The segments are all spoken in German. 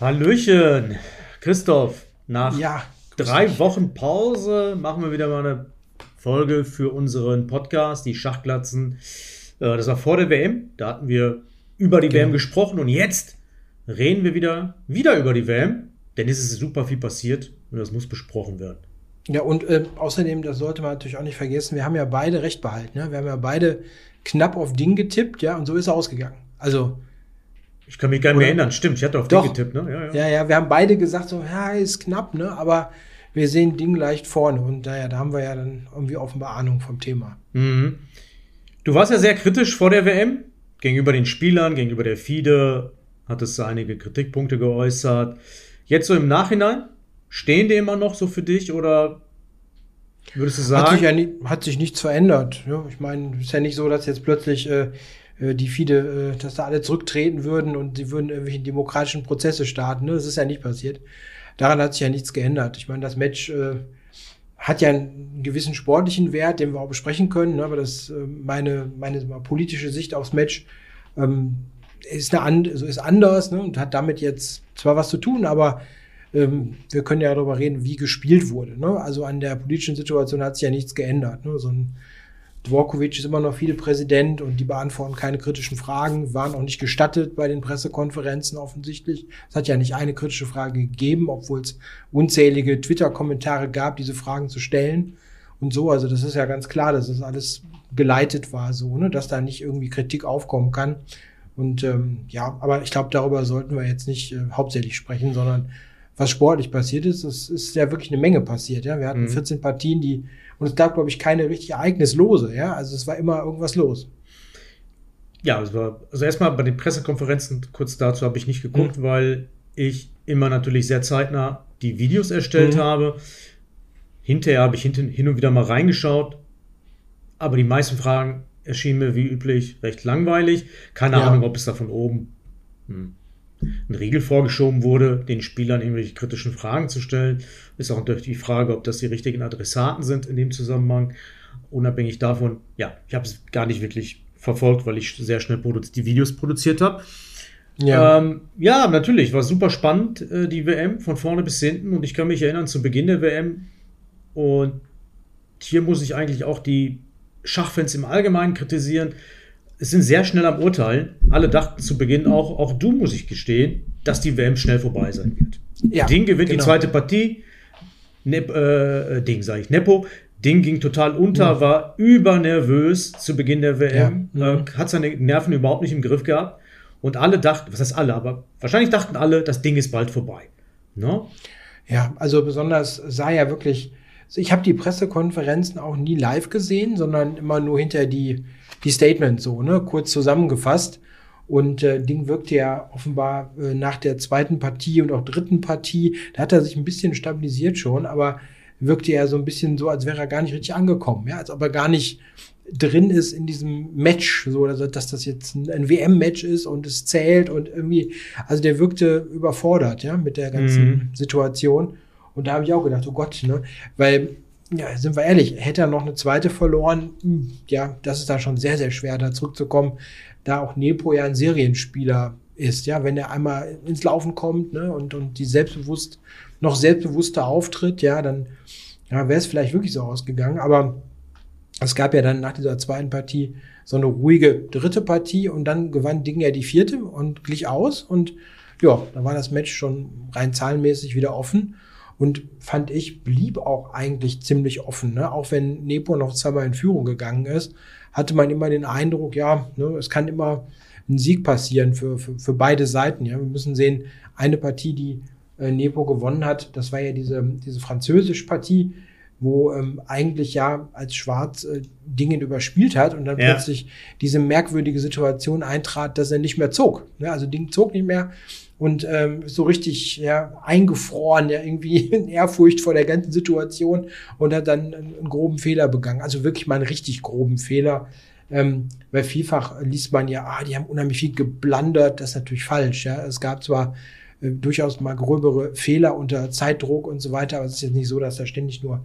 Hallöchen, Christoph. Nach ja, drei dich. Wochen Pause machen wir wieder mal eine Folge für unseren Podcast, die Schachglatzen. Äh, das war vor der WM. Da hatten wir über die genau. WM gesprochen und jetzt reden wir wieder, wieder über die WM, denn es ist super viel passiert und das muss besprochen werden. Ja, und äh, außerdem, das sollte man natürlich auch nicht vergessen, wir haben ja beide recht behalten. Ja? Wir haben ja beide knapp auf Ding getippt, ja, und so ist er ausgegangen. Also. Ich kann mich gar nicht mehr erinnern, stimmt, ich hatte auf Ding getippt, ne? Ja, ja, ja, ja, wir haben beide gesagt, so, ja, ist knapp, ne? Aber wir sehen Ding leicht vorne und naja, da haben wir ja dann irgendwie offenbar Ahnung vom Thema. Mhm. Du warst ja sehr kritisch vor der WM gegenüber den Spielern, gegenüber der FIDE, hattest du einige Kritikpunkte geäußert. Jetzt so im Nachhinein, stehen die immer noch so für dich oder würdest du sagen? Hat sich, ja nie, hat sich nichts verändert. Ja, ich meine, es ist ja nicht so, dass jetzt plötzlich äh, die FIDE, äh, dass da alle zurücktreten würden und sie würden irgendwelche demokratischen Prozesse starten. Ne? Das ist ja nicht passiert. Daran hat sich ja nichts geändert. Ich meine, das Match äh, hat ja einen gewissen sportlichen Wert, den wir auch besprechen können, ne? aber das äh, meine, meine politische Sicht aufs Match ähm, ist, eine, also ist anders ne? und hat damit jetzt zwar was zu tun, aber ähm, wir können ja darüber reden, wie gespielt wurde. Also an der politischen Situation hat sich ja nichts geändert. So ein Dvorkovic ist immer noch viel Präsident und die beantworten keine kritischen Fragen, waren auch nicht gestattet bei den Pressekonferenzen offensichtlich. Es hat ja nicht eine kritische Frage gegeben, obwohl es unzählige Twitter-Kommentare gab, diese Fragen zu stellen und so. Also das ist ja ganz klar, dass das alles geleitet war, so, ne? dass da nicht irgendwie Kritik aufkommen kann. Und ähm, ja, aber ich glaube, darüber sollten wir jetzt nicht äh, hauptsächlich sprechen, sondern was sportlich passiert ist, es ist ja wirklich eine Menge passiert. Ja, wir hatten mhm. 14 Partien, die und es gab, glaube ich, keine richtig ereignislose. Ja, also es war immer irgendwas los. Ja, es war, also erstmal bei den Pressekonferenzen, kurz dazu habe ich nicht geguckt, mhm. weil ich immer natürlich sehr zeitnah die Videos erstellt mhm. habe. Hinterher habe ich hin und wieder mal reingeschaut, aber die meisten Fragen erschienen mir wie üblich recht langweilig. Keine ja. Ahnung, ob es da von oben hm, ein Riegel vorgeschoben wurde, den Spielern irgendwelche kritischen Fragen zu stellen. Ist auch natürlich die Frage, ob das die richtigen Adressaten sind in dem Zusammenhang. Unabhängig davon, ja, ich habe es gar nicht wirklich verfolgt, weil ich sehr schnell die Videos produziert habe. Ja. Ähm, ja, natürlich, war super spannend, äh, die WM von vorne bis hinten. Und ich kann mich erinnern, zu Beginn der WM. Und hier muss ich eigentlich auch die Schachfans im Allgemeinen kritisieren es sind sehr schnell am Urteilen. Alle dachten zu Beginn auch, auch du muss ich gestehen, dass die WM schnell vorbei sein wird. Ja, Ding gewinnt genau. die zweite Partie. Nep, äh, Ding, sage ich, Nepo. Ding ging total unter, ja. war übernervös zu Beginn der WM, ja. äh, mhm. hat seine Nerven überhaupt nicht im Griff gehabt. Und alle dachten, was heißt alle, aber wahrscheinlich dachten alle, das Ding ist bald vorbei. No? Ja, also besonders sah ja wirklich, ich habe die Pressekonferenzen auch nie live gesehen, sondern immer nur hinter die die Statements so, ne, kurz zusammengefasst. Und äh, Ding wirkte ja offenbar äh, nach der zweiten Partie und auch dritten Partie, da hat er sich ein bisschen stabilisiert schon, aber wirkte er so ein bisschen so, als wäre er gar nicht richtig angekommen, ja, als ob er gar nicht drin ist in diesem Match, so, also, dass das jetzt ein, ein WM-Match ist und es zählt und irgendwie, also der wirkte überfordert, ja, mit der ganzen mhm. Situation. Und da habe ich auch gedacht, oh Gott, ne, weil ja, sind wir ehrlich, hätte er noch eine zweite verloren, hm, ja, das ist dann schon sehr, sehr schwer, da zurückzukommen, da auch Nepo ja ein Serienspieler ist, ja, wenn er einmal ins Laufen kommt, ne, und, und die selbstbewusst, noch selbstbewusster auftritt, ja, dann ja, wäre es vielleicht wirklich so ausgegangen, aber es gab ja dann nach dieser zweiten Partie so eine ruhige dritte Partie und dann gewann Ding ja die vierte und glich aus. Und ja, da war das Match schon rein zahlenmäßig wieder offen und fand ich, blieb auch eigentlich ziemlich offen. Ne? Auch wenn Nepo noch zweimal in Führung gegangen ist, hatte man immer den Eindruck, ja, ne, es kann immer ein Sieg passieren für, für, für beide Seiten. Ja? Wir müssen sehen, eine Partie, die äh, Nepo gewonnen hat, das war ja diese, diese französische Partie, wo ähm, eigentlich ja als Schwarz äh, Dinge überspielt hat und dann ja. plötzlich diese merkwürdige Situation eintrat, dass er nicht mehr zog. Ne? Also Ding zog nicht mehr und ähm, so richtig ja, eingefroren, ja, irgendwie in Ehrfurcht vor der ganzen Situation und hat dann einen, einen groben Fehler begangen. Also wirklich mal einen richtig groben Fehler. Ähm, weil vielfach liest man ja, ah, die haben unheimlich viel geblandert. Das ist natürlich falsch. Ja. Es gab zwar äh, durchaus mal gröbere Fehler unter Zeitdruck und so weiter, aber es ist jetzt nicht so, dass da ständig nur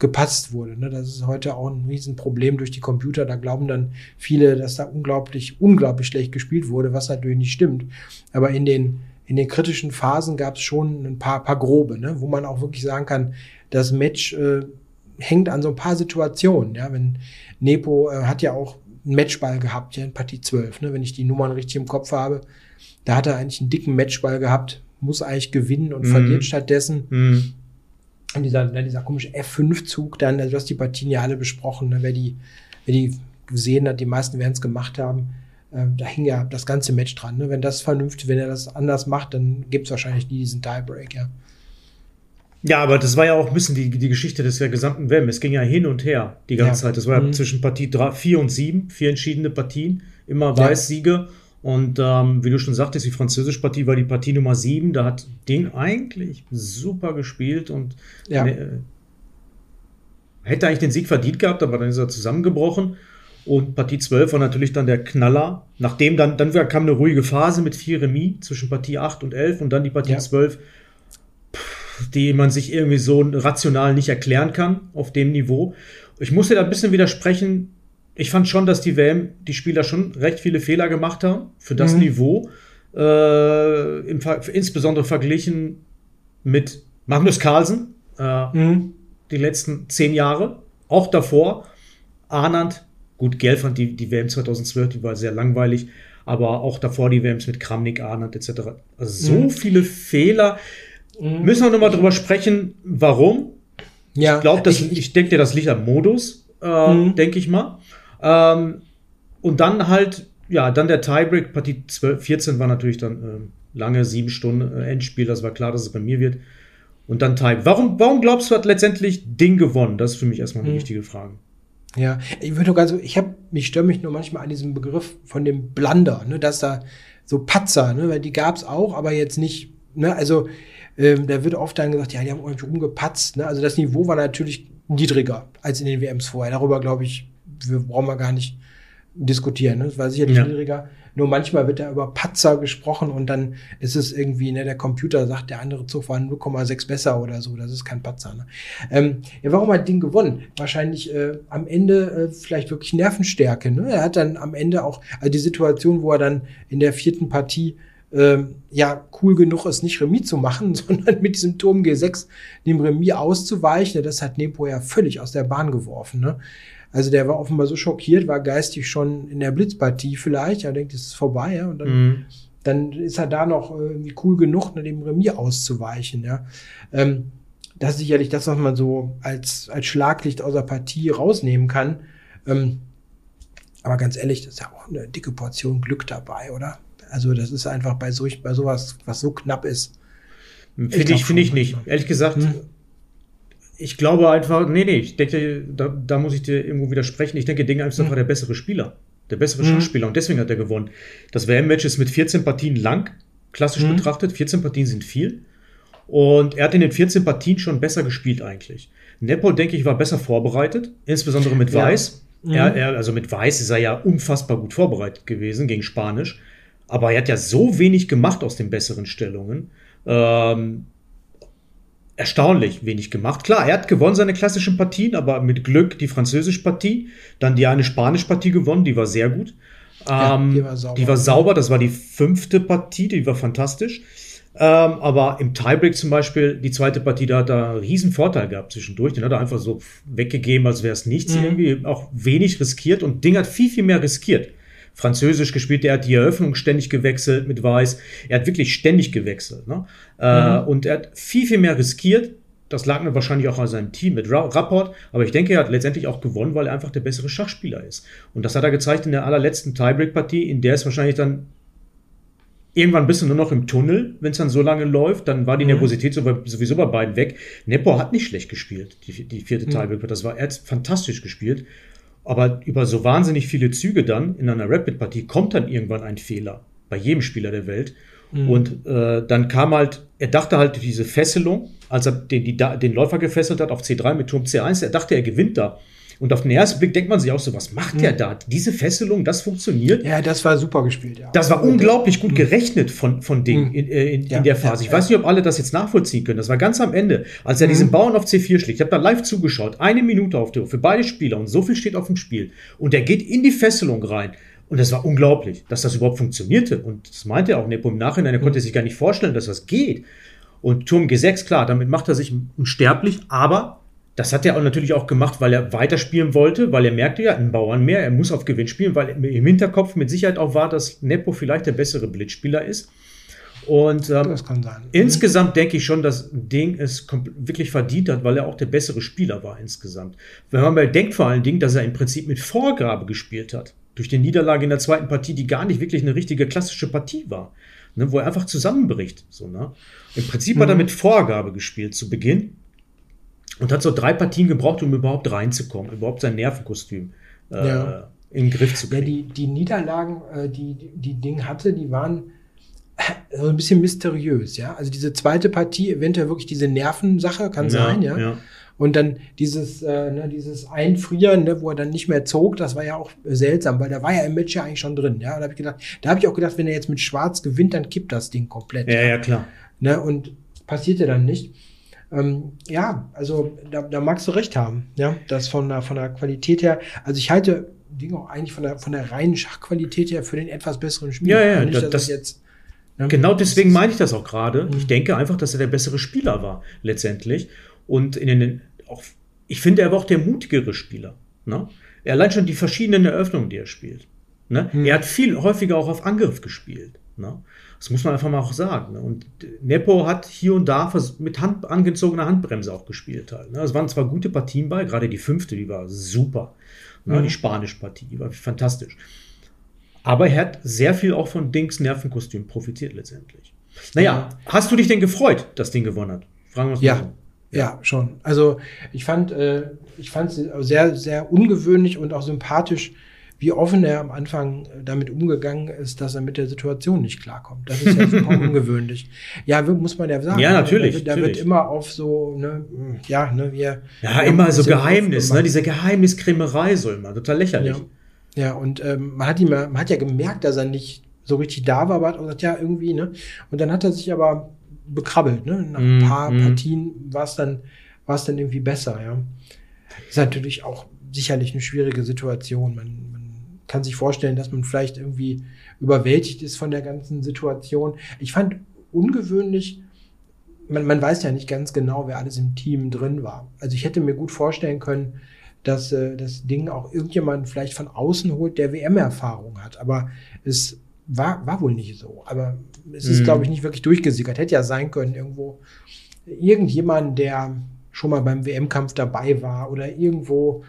gepasst wurde. Ne? Das ist heute auch ein Riesenproblem durch die Computer. Da glauben dann viele, dass da unglaublich, unglaublich schlecht gespielt wurde, was natürlich nicht stimmt. Aber in den in den kritischen Phasen gab es schon ein paar, paar grobe, ne? wo man auch wirklich sagen kann, das Match äh, hängt an so ein paar Situationen. Ja? Wenn Nepo äh, hat ja auch einen Matchball gehabt, ja, in Partie 12, ne? wenn ich die Nummern richtig im Kopf habe. Da hat er eigentlich einen dicken Matchball gehabt, muss eigentlich gewinnen und mhm. verliert stattdessen. Mhm. Und dieser, dieser komische F5-Zug dann, also du hast die Partien ja alle besprochen, ne? wer, die, wer die gesehen hat, die meisten werden es gemacht haben. Äh, da hing ja das ganze Match dran. Ne? Wenn das vernünftig, wenn er das anders macht, dann gibt es wahrscheinlich nie diesen Tiebreak, ja. Ja, aber das war ja auch ein bisschen die, die Geschichte des gesamten WM. Es ging ja hin und her die ganze ja. Zeit. Das war ja mhm. zwischen Partie 4 und 7, vier entschiedene Partien, immer Weiß-Siege. Ja. Und ähm, wie du schon sagtest, die französische Partie war die Partie Nummer 7. Da hat Ding eigentlich super gespielt und ja. ne, hätte eigentlich den Sieg verdient gehabt, aber dann ist er zusammengebrochen. Und Partie 12 war natürlich dann der Knaller. Nachdem dann, dann kam eine ruhige Phase mit vier Remis zwischen Partie 8 und 11 und dann die Partie ja. 12 die man sich irgendwie so rational nicht erklären kann auf dem Niveau. Ich muss dir da ein bisschen widersprechen. Ich fand schon, dass die WM, die Spieler schon recht viele Fehler gemacht haben für das mhm. Niveau. Äh, im, insbesondere verglichen mit Magnus Carlsen, äh, mhm. die letzten zehn Jahre, auch davor. Arnand, gut, Gell fand die, die WM 2012, die war sehr langweilig, aber auch davor die WMs mit Kramnik, Arnand etc. Also so mhm. viele Fehler. Mhm. Müssen wir nochmal drüber sprechen, warum? Ja, ich glaube, ich, ich denke, das liegt am Modus, äh, mhm. denke ich mal. Ähm, und dann halt, ja, dann der Tiebreak, Partie 12, 14 war natürlich dann äh, lange, sieben Stunden äh, Endspiel, das war klar, dass es bei mir wird. Und dann Tie. Warum, warum glaubst du, hat letztendlich Ding gewonnen? Das ist für mich erstmal eine mhm. wichtige Frage. Ja, ich würde ganz, ich habe, mich störe mich nur manchmal an diesem Begriff von dem Blunder, ne, dass da so Patzer, ne, weil die gab es auch, aber jetzt nicht, ne, also ähm, da wird oft dann gesagt, ja, die haben irgendwie rumgepatzt. Ne? Also das Niveau war natürlich niedriger als in den WMs vorher. Darüber, glaube ich, wir brauchen wir gar nicht diskutieren. Ne? Das war sicherlich ja. niedriger. Nur manchmal wird da über Patzer gesprochen und dann ist es irgendwie, ne, der Computer sagt, der andere Zug war 0,6 besser oder so. Das ist kein Patzer. Ne? Ähm, ja, warum hat Ding gewonnen? Wahrscheinlich äh, am Ende äh, vielleicht wirklich Nervenstärke. Ne? Er hat dann am Ende auch, also die Situation, wo er dann in der vierten Partie ähm, ja cool genug ist, nicht Remis zu machen, sondern mit diesem Turm G6 dem Remis auszuweichen. Das hat Nepo ja völlig aus der Bahn geworfen. Ne? Also der war offenbar so schockiert, war geistig schon in der Blitzpartie vielleicht. Er denkt, es ist vorbei. Ja? Und dann, mhm. dann ist er da noch irgendwie cool genug, ne, dem Remis auszuweichen. Ja? Ähm, das ist sicherlich das, was man so als, als Schlaglicht aus der Partie rausnehmen kann. Ähm, aber ganz ehrlich, das ist ja auch eine dicke Portion Glück dabei, oder? Also das ist einfach bei, so, bei sowas, was so knapp ist. Finde ich, finde ich nicht. Ehrlich gesagt, hm? Ich glaube einfach, nee, nee, ich denke, da, da muss ich dir irgendwo widersprechen. Ich denke, Dinge einfach hm. der bessere Spieler. Der bessere hm. Schachspieler und deswegen hat er gewonnen. Das WM-Match ist mit 14 Partien lang, klassisch hm. betrachtet. 14 Partien sind viel. Und er hat in den 14 Partien schon besser gespielt eigentlich. Nepo, denke ich, war besser vorbereitet, insbesondere mit Weiß. Ja. Er, er, also mit Weiß ist er ja unfassbar gut vorbereitet gewesen gegen Spanisch. Aber er hat ja so wenig gemacht aus den besseren Stellungen. Ähm, erstaunlich wenig gemacht. Klar, er hat gewonnen seine klassischen Partien, aber mit Glück die französische Partie, dann die eine spanische Partie gewonnen, die war sehr gut. Ja, ähm, die, war sauber. die war sauber, das war die fünfte Partie, die war fantastisch. Ähm, aber im Tiebreak zum Beispiel, die zweite Partie, da hat er einen riesen Vorteil gehabt zwischendurch. Den hat er einfach so weggegeben, als wäre es nichts. Mhm. Irgendwie auch wenig riskiert und Ding hat viel, viel mehr riskiert. Französisch gespielt, er hat die Eröffnung ständig gewechselt mit Weiß. Er hat wirklich ständig gewechselt. Ne? Äh, mhm. und er hat viel, viel mehr riskiert. Das lag mir wahrscheinlich auch an seinem Team mit Rapport, aber ich denke, er hat letztendlich auch gewonnen, weil er einfach der bessere Schachspieler ist. Und das hat er gezeigt in der allerletzten Tiebreak-Partie, in der es wahrscheinlich dann irgendwann bist du nur noch im Tunnel, wenn es dann so lange läuft, dann war die mhm. Nervosität sowieso bei beiden weg. Nepo hat nicht schlecht gespielt, die, die vierte mhm. Tiebreak. Das war er hat fantastisch gespielt. Aber über so wahnsinnig viele Züge dann in einer Rapid-Partie kommt dann irgendwann ein Fehler bei jedem Spieler der Welt. Mhm. Und äh, dann kam halt, er dachte halt diese Fesselung, als er den, die, den Läufer gefesselt hat auf C3 mit Turm C1, er dachte, er gewinnt da. Und auf den ersten Blick denkt man sich auch so, was macht mhm. der da? Diese Fesselung, das funktioniert. Ja, das war super gespielt, ja. Das war unglaublich gut mhm. gerechnet von, von Ding mhm. in, äh, in, ja, in, der Phase. Ich weiß nicht, ob alle das jetzt nachvollziehen können. Das war ganz am Ende, als er mhm. diesen Bauern auf C4 schlägt. Ich habe da live zugeschaut. Eine Minute auf der Uhr für beide Spieler und so viel steht auf dem Spiel. Und er geht in die Fesselung rein. Und das war unglaublich, dass das überhaupt funktionierte. Und das meinte er auch Nepo im Nachhinein. Er konnte sich gar nicht vorstellen, dass das geht. Und Turm G6, klar, damit macht er sich unsterblich, aber das hat er auch natürlich auch gemacht, weil er weiterspielen wollte, weil er merkte ja, ein Bauern mehr, er muss auf Gewinn spielen, weil im Hinterkopf mit Sicherheit auch war, dass Nepo vielleicht der bessere Blitzspieler ist. Und ähm, das kann sein. insgesamt denke ich schon, dass Ding es wirklich verdient hat, weil er auch der bessere Spieler war insgesamt. Wenn man mal denkt vor allen Dingen, dass er im Prinzip mit Vorgabe gespielt hat. Durch die Niederlage in der zweiten Partie, die gar nicht wirklich eine richtige klassische Partie war. Ne, wo er einfach zusammenbricht. So, ne? Im Prinzip mhm. hat er mhm. mit Vorgabe gespielt zu Beginn und hat so drei Partien gebraucht, um überhaupt reinzukommen, überhaupt sein Nervenkostüm äh, ja. in den Griff zu kriegen. Ja, die, die Niederlagen, äh, die, die Ding hatte, die waren so ein bisschen mysteriös, ja. Also diese zweite Partie, eventuell wirklich diese Nervensache, kann ja, sein, ja. ja. Und dann dieses, äh, ne, dieses Einfrieren, ne, wo er dann nicht mehr zog, das war ja auch seltsam, weil da war ja im Match ja eigentlich schon drin. Ja, da habe ich gedacht, da habe ich auch gedacht, wenn er jetzt mit Schwarz gewinnt, dann kippt das Ding komplett. Ja, ja, klar. Ne, und passierte dann nicht. Ähm, ja, also da, da magst du recht haben, ja, das von der, von der Qualität her. Also ich halte Ding auch eigentlich von der, von der reinen Schachqualität her für den etwas besseren Spieler. Ja, ja, nicht, das, das jetzt ne, Genau deswegen meine ich das auch gerade. Ich mhm. denke einfach, dass er der bessere Spieler war, letztendlich. Und in den, auch, ich finde, er war auch der mutigere Spieler. Ne? Er allein schon die verschiedenen Eröffnungen, die er spielt. Ne? Hm. Er hat viel häufiger auch auf Angriff gespielt. Ne? Das muss man einfach mal auch sagen. Ne? Und Nepo hat hier und da mit Hand, angezogener Handbremse auch gespielt. Halt, ne? Es waren zwar gute Partien bei, gerade die fünfte, die war super. Ne? Mhm. Die spanische Partie, die war fantastisch. Aber er hat sehr viel auch von Dings Nervenkostüm profitiert letztendlich. Naja, mhm. hast du dich denn gefreut, dass Ding gewonnen hat? Fragen wir uns ja. mal so. Ja, schon. Also ich fand, äh, ich fand es sehr, sehr ungewöhnlich und auch sympathisch, wie offen er am Anfang äh, damit umgegangen ist, dass er mit der Situation nicht klarkommt. Das ist ja super ungewöhnlich. Ja, muss man ja sagen. Ja, natürlich. Da, da wird immer auf so, ne, ja, ne, wir. Ja, immer so Geheimnis, ne, diese Geheimniskrämerei so immer, total lächerlich. Ja, ja und ähm, man, hat ihm, man hat ja gemerkt, dass er nicht so richtig da war, aber hat gesagt, ja, irgendwie, ne. Und dann hat er sich aber bekrabbelt. Ne? Nach ein mhm, paar mm, Partien war es dann, war es dann irgendwie besser. Ja, ist natürlich auch sicherlich eine schwierige Situation. Man, man kann sich vorstellen, dass man vielleicht irgendwie überwältigt ist von der ganzen Situation. Ich fand ungewöhnlich, man, man weiß ja nicht ganz genau, wer alles im Team drin war. Also ich hätte mir gut vorstellen können, dass äh, das Ding auch irgendjemand vielleicht von außen holt, der WM-Erfahrung hat. Aber es war, war wohl nicht so. Aber es ist, mhm. glaube ich, nicht wirklich durchgesickert. Hätte ja sein können, irgendwo irgendjemand, der schon mal beim WM-Kampf dabei war oder irgendwo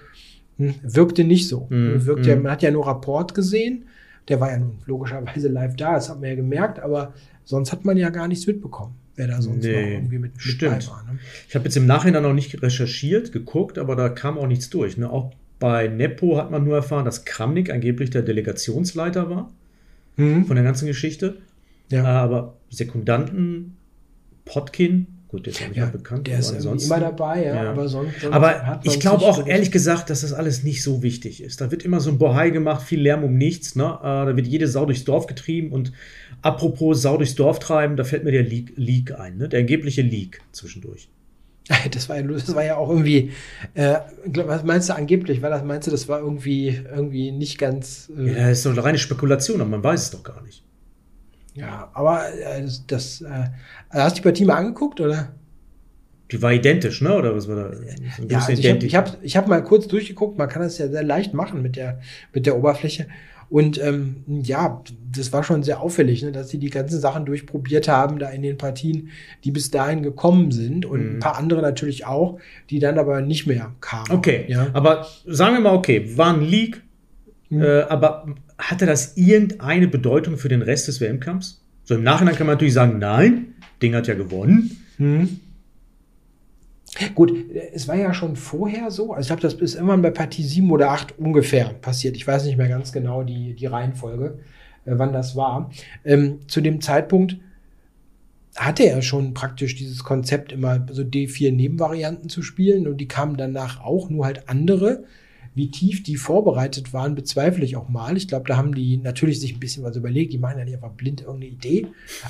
wirkte nicht so. Mhm. Wirkte ja, mhm. man hat ja nur Rapport gesehen. Der war ja nun logischerweise live da, das hat man ja gemerkt, aber sonst hat man ja gar nichts mitbekommen, wer da sonst nee, noch irgendwie mit, mit stimmt. war. Ne? Ich habe jetzt im Nachhinein noch nicht recherchiert, geguckt, aber da kam auch nichts durch. Ne? Auch bei Nepo hat man nur erfahren, dass Kramnik angeblich der Delegationsleiter war mhm. von der ganzen Geschichte. Ja. Aber Sekundanten, Potkin, gut, der ist auch nicht ja, bekannt. Der ist immer dabei, ja, ja. aber sonst. sonst aber ich glaube auch ehrlich gesagt, dass das alles nicht so wichtig ist. Da wird immer so ein Bohai gemacht, viel Lärm um nichts. Ne? Äh, da wird jede Sau durchs Dorf getrieben und apropos Sau durchs Dorf treiben, da fällt mir der Leak, Leak ein, ne? der angebliche Leak zwischendurch. Das war ja, das war ja auch irgendwie, äh, was meinst du angeblich? War das, meinst du, das war irgendwie, irgendwie nicht ganz. Äh ja, das ist doch eine reine Spekulation, aber man weiß es doch gar nicht. Ja, aber äh, das, das äh, hast du die Partie mal angeguckt, oder? Die war identisch, ne? Oder was war da? Ja, also ich habe ich hab, ich hab mal kurz durchgeguckt, man kann das ja sehr leicht machen mit der, mit der Oberfläche. Und ähm, ja, das war schon sehr auffällig, ne, dass sie die ganzen Sachen durchprobiert haben, da in den Partien, die bis dahin gekommen sind. Und mhm. ein paar andere natürlich auch, die dann aber nicht mehr kamen. Okay, ja. aber sagen wir mal, okay, war ein Leak, mhm. äh, aber hatte das irgendeine Bedeutung für den Rest des WM-Kampfs? So im Nachhinein kann man natürlich sagen, nein, Ding hat ja gewonnen. Mhm. Gut, es war ja schon vorher so, also ich glaube, das ist irgendwann bei Partie 7 oder 8 ungefähr passiert. Ich weiß nicht mehr ganz genau die, die Reihenfolge, äh, wann das war. Ähm, zu dem Zeitpunkt hatte er schon praktisch dieses Konzept, immer so D4 Nebenvarianten zu spielen und die kamen danach auch, nur halt andere. Wie tief die vorbereitet waren, bezweifle ich auch mal. Ich glaube, da haben die natürlich sich ein bisschen was überlegt. Die machen ja nicht einfach blind irgendeine Idee.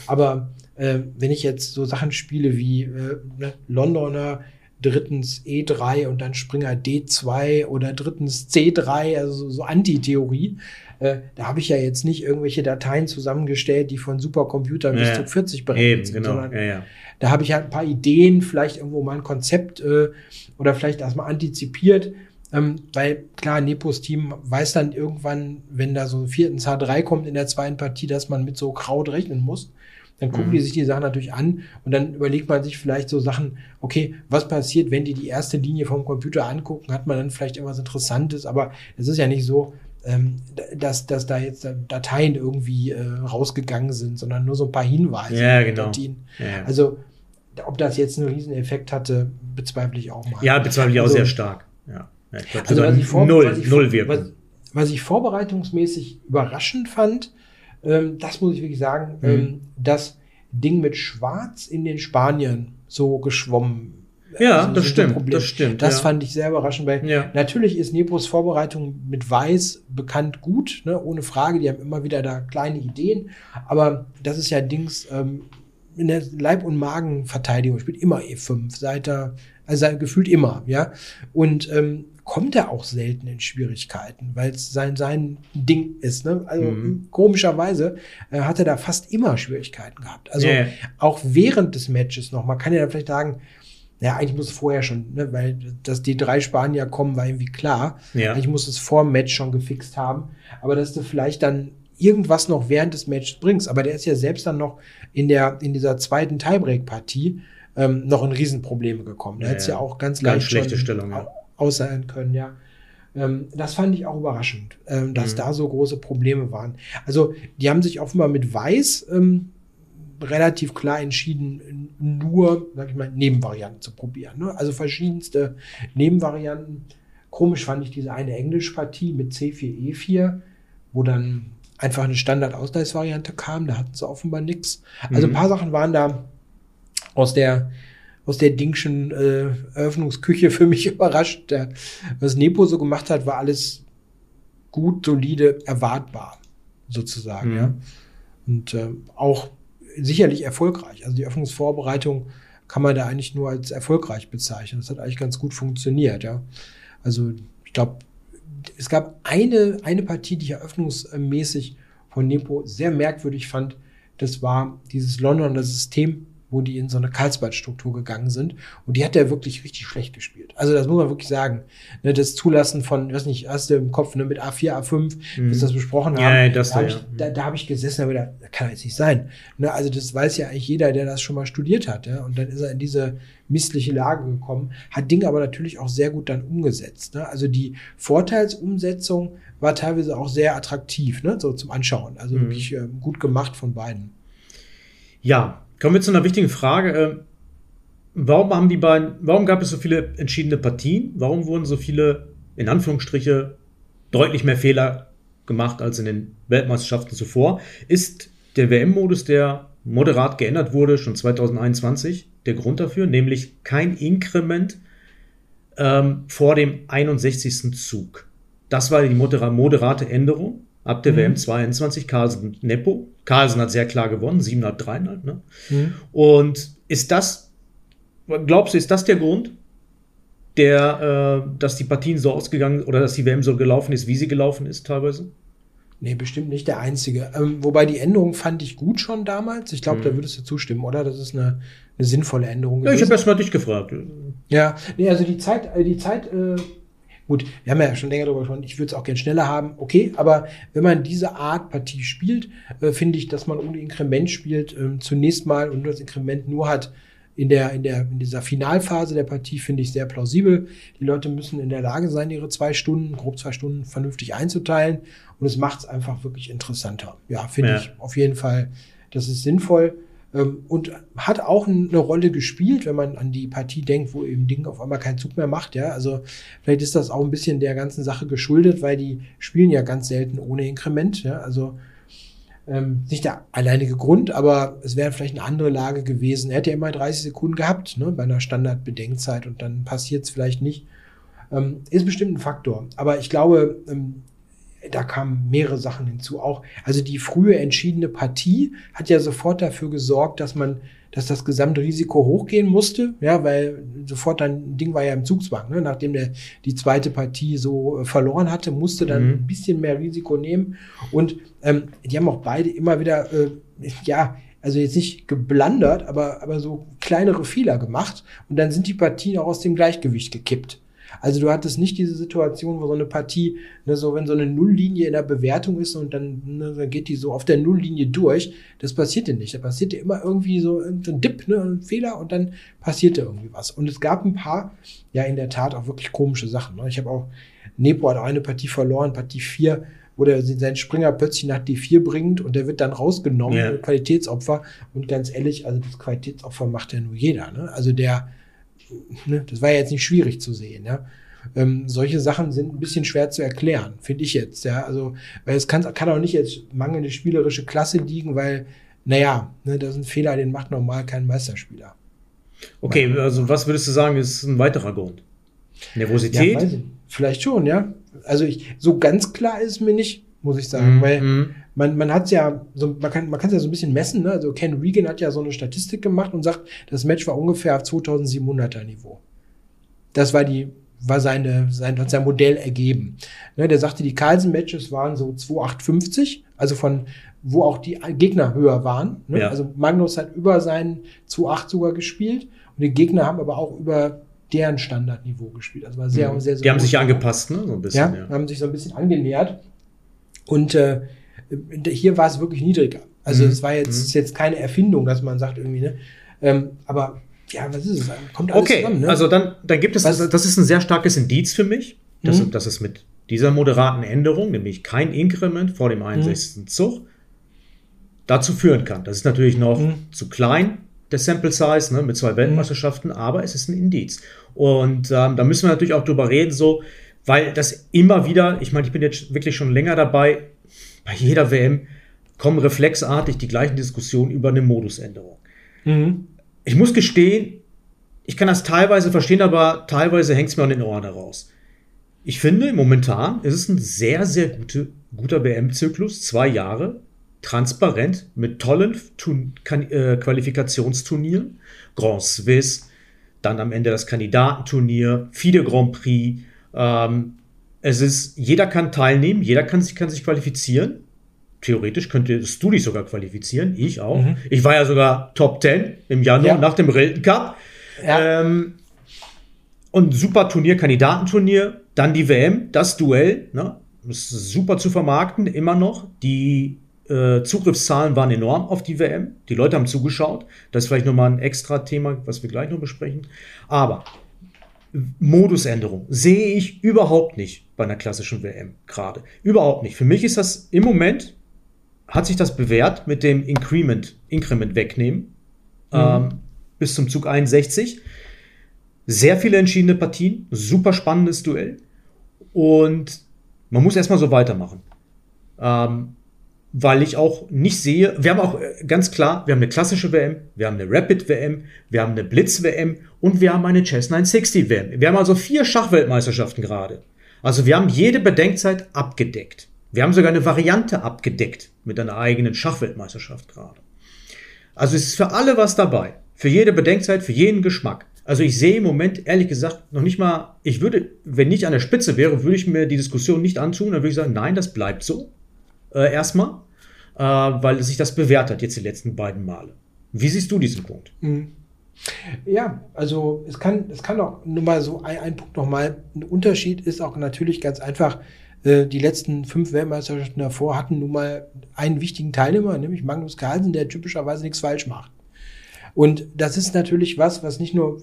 Aber äh, wenn ich jetzt so Sachen spiele wie äh, ne, Londoner, drittens E3 und dann Springer D2 oder drittens C3, also so, Anti-Theorie. Äh, da habe ich ja jetzt nicht irgendwelche Dateien zusammengestellt, die von Supercomputern ja, bis zu 40 berechnet sind, genau. sondern ja, ja. da habe ich halt ein paar Ideen, vielleicht irgendwo mal ein Konzept äh, oder vielleicht erstmal antizipiert. Ähm, weil klar, Nepos Team weiß dann irgendwann, wenn da so ein vierten H3 kommt in der zweiten Partie, dass man mit so Kraut rechnen muss. Dann gucken mhm. die sich die Sachen natürlich an und dann überlegt man sich vielleicht so Sachen, okay, was passiert, wenn die die erste Linie vom Computer angucken, hat man dann vielleicht irgendwas Interessantes, aber es ist ja nicht so, ähm, dass, dass da jetzt Dateien irgendwie äh, rausgegangen sind, sondern nur so ein paar Hinweise. Ja, genau. Ja. Also, ob das jetzt einen Rieseneffekt hatte, bezweifle ich auch mal. Ja, bezweifle ich auch also, sehr stark. Ja. Ja ich glaub, also, was ich vor, null, was ich, null Wirkung. Was, was ich vorbereitungsmäßig überraschend fand, ähm, das muss ich wirklich sagen, mhm. ähm, das Ding mit Schwarz in den Spaniern so geschwommen. Ja, also das, stimmt, das stimmt. Das ja. fand ich sehr überraschend, weil ja. natürlich ist Nepos Vorbereitung mit Weiß bekannt gut, ne, ohne Frage. Die haben immer wieder da kleine Ideen, aber das ist ja Dings ähm, in der Leib- und Magenverteidigung spielt immer E5, seit er, also gefühlt immer, ja. Und ähm, kommt er auch selten in Schwierigkeiten, weil es sein, sein Ding ist. Ne? Also mhm. komischerweise äh, hat er da fast immer Schwierigkeiten gehabt. Also yeah. auch während des Matches noch. Man kann ja vielleicht sagen, ja, eigentlich muss es vorher schon, ne? weil dass die drei Spanier kommen, war irgendwie klar. Ja. Eigentlich muss es vor dem Match schon gefixt haben. Aber dass du vielleicht dann irgendwas noch während des Matches bringst. Aber der ist ja selbst dann noch in der in dieser zweiten Tiebreak-Partie ähm, noch in Riesenprobleme gekommen. Da ja, hätte es ja auch ganz, ganz leicht schlechte Stellung, ja aussehen können, ja. Ähm, das fand ich auch überraschend, ähm, dass mhm. da so große Probleme waren. Also, die haben sich offenbar mit Weiß ähm, relativ klar entschieden, nur, sag ich mal, Nebenvarianten zu probieren. Ne? Also verschiedenste Nebenvarianten. Komisch fand ich diese eine Englischpartie mit C4, E4, wo dann einfach eine Standard-Ausgleichsvariante kam. Da hatten sie offenbar nichts. Also mhm. ein paar Sachen waren da aus der aus der Dingschen äh, Eröffnungsküche für mich überrascht. Der, was Nepo so gemacht hat, war alles gut, solide, erwartbar, sozusagen, mhm. ja. Und äh, auch sicherlich erfolgreich. Also die Öffnungsvorbereitung kann man da eigentlich nur als erfolgreich bezeichnen. Das hat eigentlich ganz gut funktioniert, ja. Also ich glaube, es gab eine, eine Partie, die ich eröffnungsmäßig von Nepo sehr merkwürdig fand. Das war dieses Londoner System wo die in so eine Karlsbad-Struktur gegangen sind. Und die hat er wirklich richtig schlecht gespielt. Also das muss man wirklich sagen. Ne, das Zulassen von, ich weiß nicht, hast du im Kopf ne, mit A4, A5, mhm. bis das besprochen haben. Ja, das da habe ich, da, da hab ich gesessen und gedacht, das kann jetzt nicht sein. Ne, also das weiß ja eigentlich jeder, der das schon mal studiert hat. Ja? Und dann ist er in diese missliche Lage gekommen, hat Dinge aber natürlich auch sehr gut dann umgesetzt. Ne? Also die Vorteilsumsetzung war teilweise auch sehr attraktiv, ne? so zum Anschauen. Also mhm. wirklich äh, gut gemacht von beiden. Ja, Kommen wir zu einer wichtigen Frage. Ähm, warum haben die beiden, warum gab es so viele entschiedene Partien? Warum wurden so viele, in Anführungsstriche, deutlich mehr Fehler gemacht als in den Weltmeisterschaften zuvor? Ist der WM-Modus, der moderat geändert wurde, schon 2021, der Grund dafür, nämlich kein Inkrement ähm, vor dem 61. Zug. Das war die moderate Änderung. Ab der mhm. WM 22 Carlsen Nepo. Carlsen hat sehr klar gewonnen, 7,5, 3,5. Ne? Mhm. Und ist das, glaubst du, ist das der Grund, der, äh, dass die Partien so ausgegangen oder dass die WM so gelaufen ist, wie sie gelaufen ist, teilweise? Nee, bestimmt nicht der einzige. Ähm, wobei die Änderung fand ich gut schon damals. Ich glaube, mhm. da würdest du zustimmen, oder? Das ist eine, eine sinnvolle Änderung. Ja, ich habe erst mal dich gefragt. Ja, nee, also die Zeit, äh, die Zeit äh, Gut, wir haben ja schon länger darüber gesprochen, ich würde es auch gerne schneller haben, okay, aber wenn man diese Art Partie spielt, äh, finde ich, dass man ohne Inkrement spielt, äh, zunächst mal und das Inkrement nur hat in der, in der, in dieser Finalphase der Partie, finde ich sehr plausibel. Die Leute müssen in der Lage sein, ihre zwei Stunden, grob zwei Stunden, vernünftig einzuteilen und es macht es einfach wirklich interessanter. Ja, finde ja. ich auf jeden Fall, das ist sinnvoll. Ähm, und hat auch eine Rolle gespielt, wenn man an die Partie denkt, wo eben Ding auf einmal keinen Zug mehr macht. Ja, also vielleicht ist das auch ein bisschen der ganzen Sache geschuldet, weil die spielen ja ganz selten ohne Inkrement. Ja, also ähm, nicht der alleinige Grund, aber es wäre vielleicht eine andere Lage gewesen. Er hätte ja immer 30 Sekunden gehabt, ne, bei einer Standardbedenkzeit und dann passiert es vielleicht nicht. Ähm, ist bestimmt ein Faktor. Aber ich glaube, ähm, da kamen mehrere Sachen hinzu. Auch, also die frühe entschiedene Partie hat ja sofort dafür gesorgt, dass man, dass das Gesamtrisiko hochgehen musste, ja, weil sofort dann Ding war ja im Zugzwang, ne? nachdem der die zweite Partie so äh, verloren hatte, musste dann mhm. ein bisschen mehr Risiko nehmen und ähm, die haben auch beide immer wieder, äh, ja, also jetzt nicht geblandert, aber, aber so kleinere Fehler gemacht und dann sind die Partien auch aus dem Gleichgewicht gekippt. Also du hattest nicht diese Situation, wo so eine Partie, ne, so wenn so eine Nulllinie in der Bewertung ist und dann, ne, dann geht die so auf der Nulllinie durch. Das passierte nicht. Da passierte immer irgendwie so ein Dip, ne, ein Fehler und dann passierte irgendwie was. Und es gab ein paar, ja in der Tat auch wirklich komische Sachen. Ne? Ich habe auch, Nepo hat auch eine Partie verloren, Partie 4 wo der seinen Springer plötzlich nach D4 bringt und der wird dann rausgenommen, ja. Qualitätsopfer. Und ganz ehrlich, also das Qualitätsopfer macht ja nur jeder. Ne? Also der, ne, das war ja jetzt nicht schwierig zu sehen, ja. Ähm, solche Sachen sind ein bisschen schwer zu erklären, finde ich jetzt, ja. Also, weil es kann, kann auch nicht jetzt mangelnde spielerische Klasse liegen, weil, naja, ne, das ist ein Fehler, den macht normal kein Meisterspieler. Okay, also was würdest du sagen, ist ein weiterer Grund? Nervosität? Ja, Vielleicht schon, ja. Also ich, so ganz klar ist mir nicht, muss ich sagen, mm, weil mm man, man hat ja, so, man kann es ja so ein bisschen messen. Ne? Also Ken Regan hat ja so eine Statistik gemacht und sagt, das Match war ungefähr auf 2700er Niveau. Das war die war seine, sein, hat sein Modell ergeben. Ne, der sagte, die Carlsen-Matches waren so 2850, also von wo auch die Gegner höher waren. Ne? Ja. Also Magnus hat über seinen 2,8 sogar gespielt und die Gegner haben aber auch über deren Standardniveau gespielt. Also war sehr, mhm. sehr, sehr Die haben sich angepasst, ne? So ein bisschen. Ja, ja, haben sich so ein bisschen angenähert. Und äh, hier war es wirklich niedriger. Also mhm. es war jetzt, mhm. jetzt keine Erfindung, dass man sagt irgendwie, ne? Ähm, aber ja, was ist es? Kommt alles okay, zusammen, ne? also dann, dann gibt es, was? das ist ein sehr starkes Indiz für mich, dass, mhm. dass es mit dieser moderaten Änderung, nämlich kein Inkrement vor dem 61. Mhm. Zug, dazu führen kann. Das ist natürlich noch mhm. zu klein, der Sample Size, ne, mit zwei Weltmeisterschaften, mhm. aber es ist ein Indiz. Und ähm, da müssen wir natürlich auch drüber reden, so, weil das immer wieder, ich meine, ich bin jetzt wirklich schon länger dabei, bei jeder WM kommen reflexartig die gleichen Diskussionen über eine Modusänderung. Mhm. Ich muss gestehen, ich kann das teilweise verstehen, aber teilweise hängt es mir an den Ohren heraus. Ich finde, momentan ist es ein sehr, sehr gute, guter WM-Zyklus, zwei Jahre, transparent, mit tollen Tun äh, Qualifikationsturnieren, Grand Swiss, dann am Ende das Kandidatenturnier, FIDE Grand Prix, ähm, es ist, jeder kann teilnehmen, jeder kann sich, kann sich qualifizieren. Theoretisch könntest du dich sogar qualifizieren, ich auch. Mhm. Ich war ja sogar Top 10 im Januar ja. nach dem Rilton Cup. Ja. Ähm, und super Turnier, Kandidatenturnier, dann die WM, das Duell, ne? Ist super zu vermarkten, immer noch. Die äh, Zugriffszahlen waren enorm auf die WM. Die Leute haben zugeschaut. Das ist vielleicht nochmal ein extra Thema, was wir gleich noch besprechen. Aber Modusänderung sehe ich überhaupt nicht bei einer klassischen WM gerade. Überhaupt nicht. Für mich ist das im Moment, hat sich das bewährt mit dem Increment, Increment wegnehmen mhm. ähm, bis zum Zug 61. Sehr viele entschiedene Partien, super spannendes Duell und man muss erstmal so weitermachen. Ähm, weil ich auch nicht sehe, wir haben auch äh, ganz klar, wir haben eine klassische WM, wir haben eine Rapid WM, wir haben eine Blitz WM und wir haben eine Chess 960 WM. Wir haben also vier Schachweltmeisterschaften gerade. Also wir haben jede Bedenkzeit abgedeckt. Wir haben sogar eine Variante abgedeckt mit einer eigenen Schachweltmeisterschaft gerade. Also es ist für alle was dabei. Für jede Bedenkzeit, für jeden Geschmack. Also ich sehe im Moment ehrlich gesagt noch nicht mal, ich würde, wenn ich an der Spitze wäre, würde ich mir die Diskussion nicht antun, dann würde ich sagen, nein, das bleibt so äh, erstmal, äh, weil sich das bewährt hat jetzt die letzten beiden Male. Wie siehst du diesen Punkt? Mhm. Ja, also es kann, es kann auch nur mal so ein, ein Punkt nochmal. Ein Unterschied ist auch natürlich ganz einfach, äh, die letzten fünf Weltmeisterschaften davor hatten nun mal einen wichtigen Teilnehmer, nämlich Magnus Carlsen, der typischerweise nichts falsch macht. Und das ist natürlich was, was nicht nur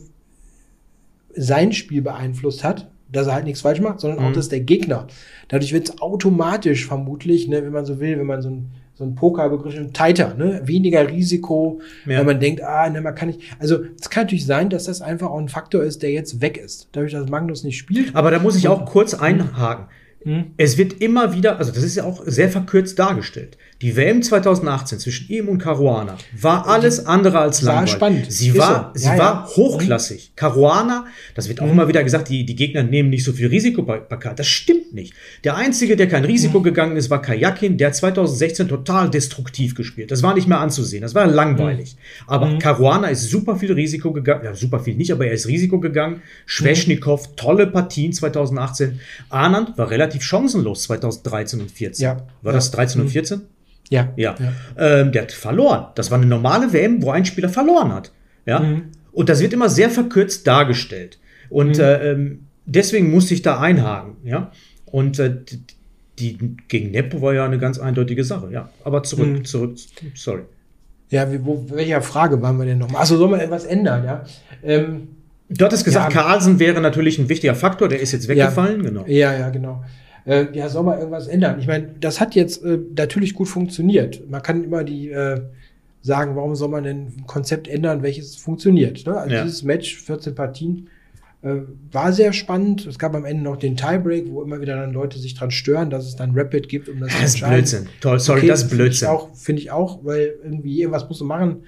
sein Spiel beeinflusst hat, dass er halt nichts falsch macht, sondern auch, mhm. dass der Gegner. Dadurch wird es automatisch vermutlich, ne, wenn man so will, wenn man so ein so ein Pokerbegriff, tighter, ne? weniger Risiko, ja. weil man denkt, ah, ne, man kann nicht. Also es kann natürlich sein, dass das einfach auch ein Faktor ist, der jetzt weg ist, dadurch, dass Magnus nicht spielt. Aber da muss ich auch kurz einhaken. Mhm. Es wird immer wieder, also das ist ja auch sehr verkürzt dargestellt. Die WM 2018 zwischen ihm und Caruana war alles andere als War langweilig. spannend. Sie Ist war, so. sie Ja, war hochklassig. Caruana, das wird auch Mhm. immer wieder gesagt, die, die Gegner nehmen nicht so viel Risiko bei Bakar. Das stimmt nicht. Der Einzige, der kein Mhm. Risiko gegangen ist, war Kajakin, der 2016 total destruktiv gespielt. Das war nicht mehr anzusehen. Das war langweilig. Mhm. Aber Caruana ist super viel Risiko gegangen. Ja, super viel nicht, aber er ist Risiko gegangen. Schweschnikow, tolle Partien 2018. Anand war relativ chancenlos 2013 und 14. Ja. War das 13 und 14? Ja. Ja. Ähm, der hat verloren. Das war eine normale WM, wo ein Spieler verloren hat. Ja. Mhm. Und das wird immer sehr verkürzt dargestellt. Und äh, ähm, deswegen musste ich da einhaken. Ja. Und äh, die, gegen Nepo war ja eine ganz eindeutige Sache. Ja. Aber zurück, Mhm. zurück. Sorry. Ja, wie, wo, welcher Frage waren wir denn nochmal? Achso, soll man etwas ändern, ja? Ähm, Du hattest gesagt, Ja. Carlsen wäre natürlich ein wichtiger Faktor. Der ist jetzt weggefallen. Genau. Ja, ja, genau. Äh, ja, soll man irgendwas ändern? Ich meine, das hat jetzt äh, natürlich gut funktioniert. Man kann immer die äh, sagen, warum soll man denn ein Konzept ändern, welches funktioniert. Ne? Also Ja. dieses Match, 14 Partien, äh, war sehr spannend. Es gab am Ende noch den Tiebreak, wo immer wieder dann Leute sich dran stören, dass es dann Rapid gibt, um das Das ist entscheiden. Blödsinn. Toll, sorry, Okay, das ist Finde ich Blödsinn. finde ich auch, weil irgendwie irgendwas musst du machen.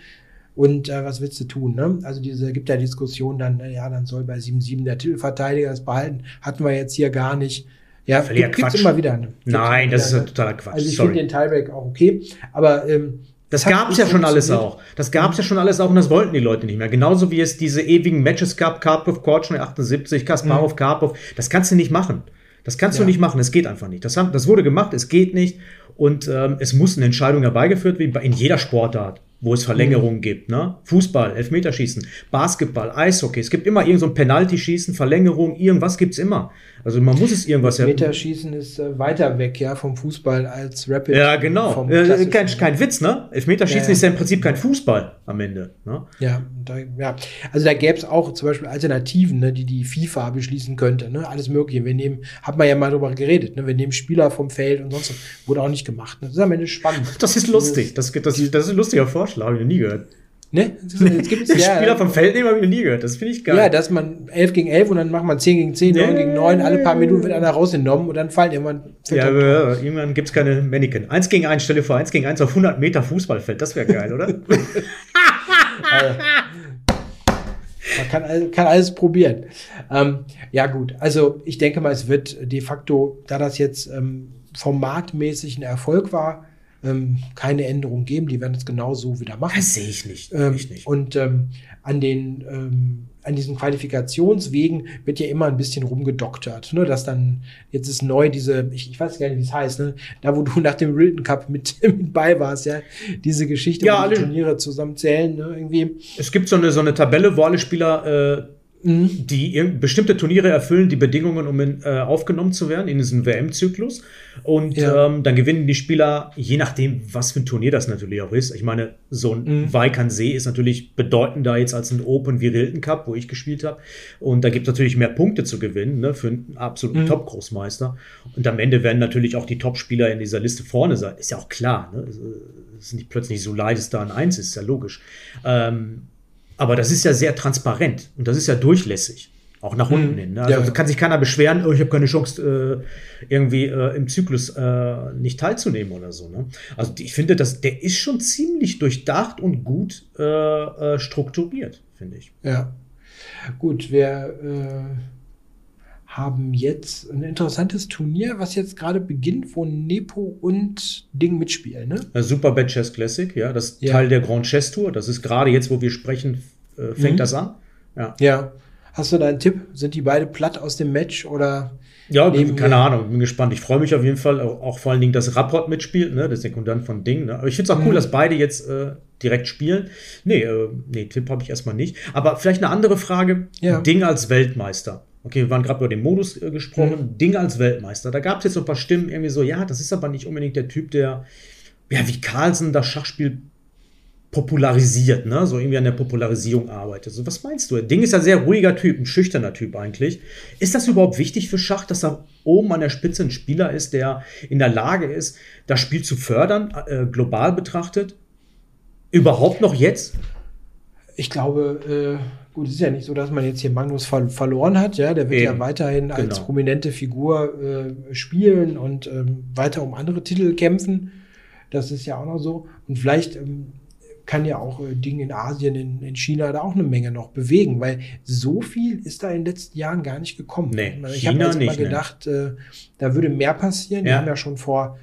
Und äh, was willst du tun? Ne? Also diese gibt ja Diskussion dann, ja, dann soll bei 7-7 der Titelverteidiger das behalten. Hatten wir jetzt hier gar nicht. Ja, Völliger gibt, gibt's Quatsch. immer wieder. Ne? Gibt's Nein, immer das ist wieder, ja totaler Quatsch. Also ich finde den Tiebreak auch okay, aber ähm, Das hat gab's nicht ja schon alles auch. Das gab's ja schon alles auch und das wollten die Leute nicht mehr. Genauso wie es diese ewigen Matches gab, Karpov, Korchnoi 78, Kasparov, Karpov. Das kannst du nicht machen. Das kannst du Mhm. Ja. nicht machen. Es geht einfach nicht. Das, haben, das wurde gemacht, es geht nicht. Und ähm, es muss eine Entscheidung herbeigeführt werden, in jeder Sportart, wo es Verlängerungen Mhm. gibt. Ne? Fußball, Elfmeterschießen, Basketball, Eishockey. Es gibt immer irgend so ein Penalty-Schießen, Verlängerung, irgendwas gibt's immer. Also man muss es irgendwas her- Meterschießen ist äh, weiter weg ja vom Fußball als Rapid. Ja, genau. Äh, klassischen. kein, kein Witz, ne? Elfmeterschießen Ja, ja. ist ja im Prinzip kein Fußball am Ende. Ne? Ja, da, ja. Also da gäbe es auch zum Beispiel Alternativen, ne, die die FIFA beschließen könnte. Ne? Alles Mögliche. Wir nehmen, hat man ja mal drüber geredet, ne? wir nehmen Spieler vom Feld und sonst was. Wurde auch nicht gemacht. Ne? Das ist am Ende spannend. Das ist lustig. Das, das, das ist ein lustiger Vorschlag, habe ich noch nie gehört. Ne? Jetzt gibt es ja, Spieler vom Feld nehmen habe ich noch nie gehört. Das finde ich geil. ja, dass man 11 gegen 11 und dann macht man 10 gegen 10, 9 gegen 9, alle paar Minuten wird einer rausgenommen und dann fallen irgendwann. ja, aber irgendwann gibt es keine Mannequin. Eins gegen eins, stelle dir vor, eins gegen eins auf 100 Meter Fußballfeld. Das wäre geil, oder? Man kann, kann alles probieren. Ähm, ja, gut. Also, ich denke mal, es wird de facto, da das jetzt ähm, formatmäßig ein Erfolg war, ähm, keine Änderung geben. Die werden es genau so wieder machen. Das sehe ich nicht. Ähm, ich nicht. Und ähm, an den ähm, an diesen Qualifikationswegen wird ja immer ein bisschen rumgedoktert, ne? Dass dann jetzt ist neu diese, ich, ich weiß gar nicht, wie es heißt, ne? Da wo du nach dem Wilton Cup mit, mit bei warst, ja, diese Geschichte, Ja, wo die alle- Turniere zusammenzählen, ne? Irgendwie. Es gibt so eine, so eine Tabelle, wo alle Spieler äh, Mhm. die bestimmte Turniere erfüllen, die Bedingungen, um in, äh, aufgenommen zu werden in diesen WM-Zyklus. Und Ja. ähm, dann gewinnen die Spieler, je nachdem, was für ein Turnier das natürlich auch ist. Ich meine, so ein Mhm. Weikernsee ist natürlich bedeutender jetzt als ein Open wie Rilton Cup, wo ich gespielt habe. Und da gibt es natürlich mehr Punkte zu gewinnen ne, für einen absoluten Mhm. Top-Großmeister. Und am Ende werden natürlich auch die Top-Spieler in dieser Liste vorne sein. Ist ja auch klar. Ne? Es ist nicht plötzlich so leid, dass da ein Eins ist, ist ja logisch. Ähm, aber das ist ja sehr transparent und das ist ja durchlässig. Auch nach unten Mhm. hin. Ne? Also Ja. da kann sich keiner beschweren, oh, ich habe keine Chance, äh, irgendwie äh, im Zyklus äh, nicht teilzunehmen oder so. Ne? Also ich finde, dass der ist schon ziemlich durchdacht und gut äh, äh, strukturiert, finde ich. Ja. Gut, wir äh, haben jetzt ein interessantes Turnier, was jetzt gerade beginnt, wo Nepo und Ding mitspielen, ne? Super Bad Chess Classic, ja, das ist Ja. Teil der Grand Chess Tour. Das ist gerade jetzt, wo wir sprechen, äh, fängt Mhm. das an. Ja. Ja. Hast du da einen Tipp? Sind die beide platt aus dem Match oder? Ja, keine mir. Ahnung, bin gespannt. Ich freue mich auf jeden Fall, auch, auch vor allen Dingen, dass Rapport mitspielt, ne, der Sekundant von Ding. Ne? Aber ich finde es auch cool, Mhm. dass beide jetzt äh, direkt spielen. Nee, äh, nee, Tipp habe ich erstmal nicht. Aber vielleicht eine andere Frage. Ja. Ding als Weltmeister. Okay, wir waren gerade über den Modus äh, gesprochen. Ding als Weltmeister. Da gab es jetzt so ein paar Stimmen irgendwie so, ja, das ist aber nicht unbedingt der Typ, der, ja, wie Carlsen das Schachspiel popularisiert, ne? So irgendwie an der Popularisierung arbeitet. So, was meinst du? Ding ist ja ein sehr ruhiger Typ, ein schüchterner Typ eigentlich. Ist das überhaupt wichtig für Schach, dass da oben an der Spitze ein Spieler ist, der in der Lage ist, das Spiel zu fördern, äh, global betrachtet? Überhaupt noch jetzt? Ich glaube, äh, gut, es ist ja nicht so, dass man jetzt hier Magnus ver verloren hat, ja. Der wird ja Eben. weiterhin als Genau. prominente Figur äh, spielen und ähm, weiter um andere Titel kämpfen. Das ist ja auch noch so. Und vielleicht ähm, kann ja auch äh, Dinge in Asien, in, in, China da auch eine Menge noch bewegen, weil so viel ist da in den letzten Jahren gar nicht gekommen. Nee, ich habe jetzt immer gedacht, äh, da würde mehr passieren. Ja. Wir haben ja schon vor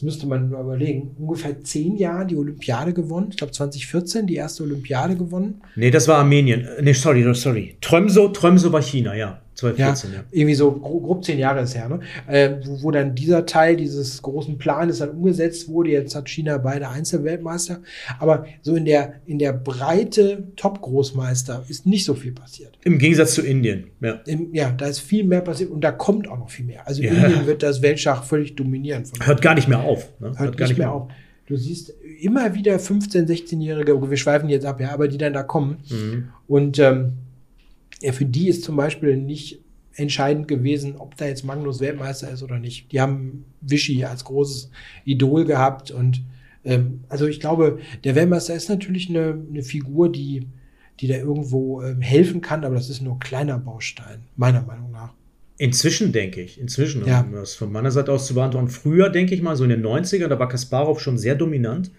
jetzt müsste man nur überlegen, ungefähr zehn Jahren die Olympiade gewonnen. Ich glaube 2014 die erste Olympiade gewonnen. Nee, das war Armenien. Nee, sorry, sorry. Tromso, Tromso war China, ja. 2014, ja, ja. Irgendwie so grob, grob zehn Jahre ist her, ne? Äh, wo, wo dann dieser Teil dieses großen Planes dann umgesetzt wurde. Jetzt hat China beide Einzelweltmeister. Aber so in der, in der Breite Top-Großmeister ist nicht so viel passiert. Im Gegensatz zu Indien, ja. Im, ja, da ist viel mehr passiert und da kommt auch noch viel mehr. Also Ja. Indien wird das Weltschach völlig dominieren. Von Hört gar nicht mehr auf. Ne? hört nicht mehr auf. Du siehst immer wieder 15-, 16-Jährige, wir schweifen jetzt ab, ja, aber die dann da kommen. Mhm. Und ähm, ja, für die ist zum Beispiel nicht entscheidend gewesen, ob da jetzt Magnus Weltmeister ist oder nicht. Die haben Vichy als großes Idol gehabt und ähm, also ich glaube, der Weltmeister ist natürlich eine, eine Figur, die, die da irgendwo ähm, helfen kann, aber das ist nur ein kleiner Baustein, meiner Meinung nach. Inzwischen denke ich, inzwischen, Ja. um das von meiner Seite aus zu beantworten. Früher denke ich mal, so in den 90ern, da war Kasparov schon sehr dominant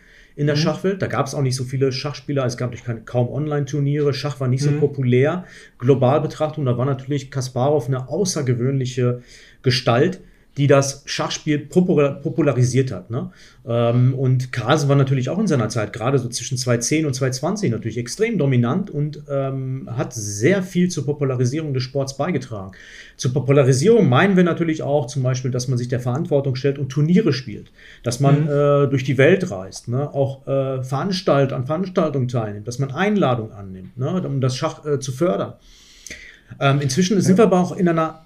in der Mhm. Schachwelt. Da gab es auch nicht so viele Schachspieler, es gab keine, kaum Online-Turniere, Schach war nicht so Mhm. populär. Global betrachtet, und da war natürlich Kasparov eine außergewöhnliche Gestalt, die das Schachspiel popular, popularisiert hat. Ne? Ähm, und Carlsen war natürlich auch in seiner Zeit, gerade so zwischen 2010 und 2020, natürlich extrem dominant und ähm, hat sehr viel zur Popularisierung des Sports beigetragen. Zur Popularisierung meinen wir natürlich auch zum Beispiel, dass man sich der Verantwortung stellt und Turniere spielt, dass man Mhm. äh, durch die Welt reist, ne? auch äh, Veranstalt an Veranstaltungen teilnimmt, dass man Einladungen annimmt, ne? um das Schach äh, zu fördern. Ähm, inzwischen sind wir aber auch in einer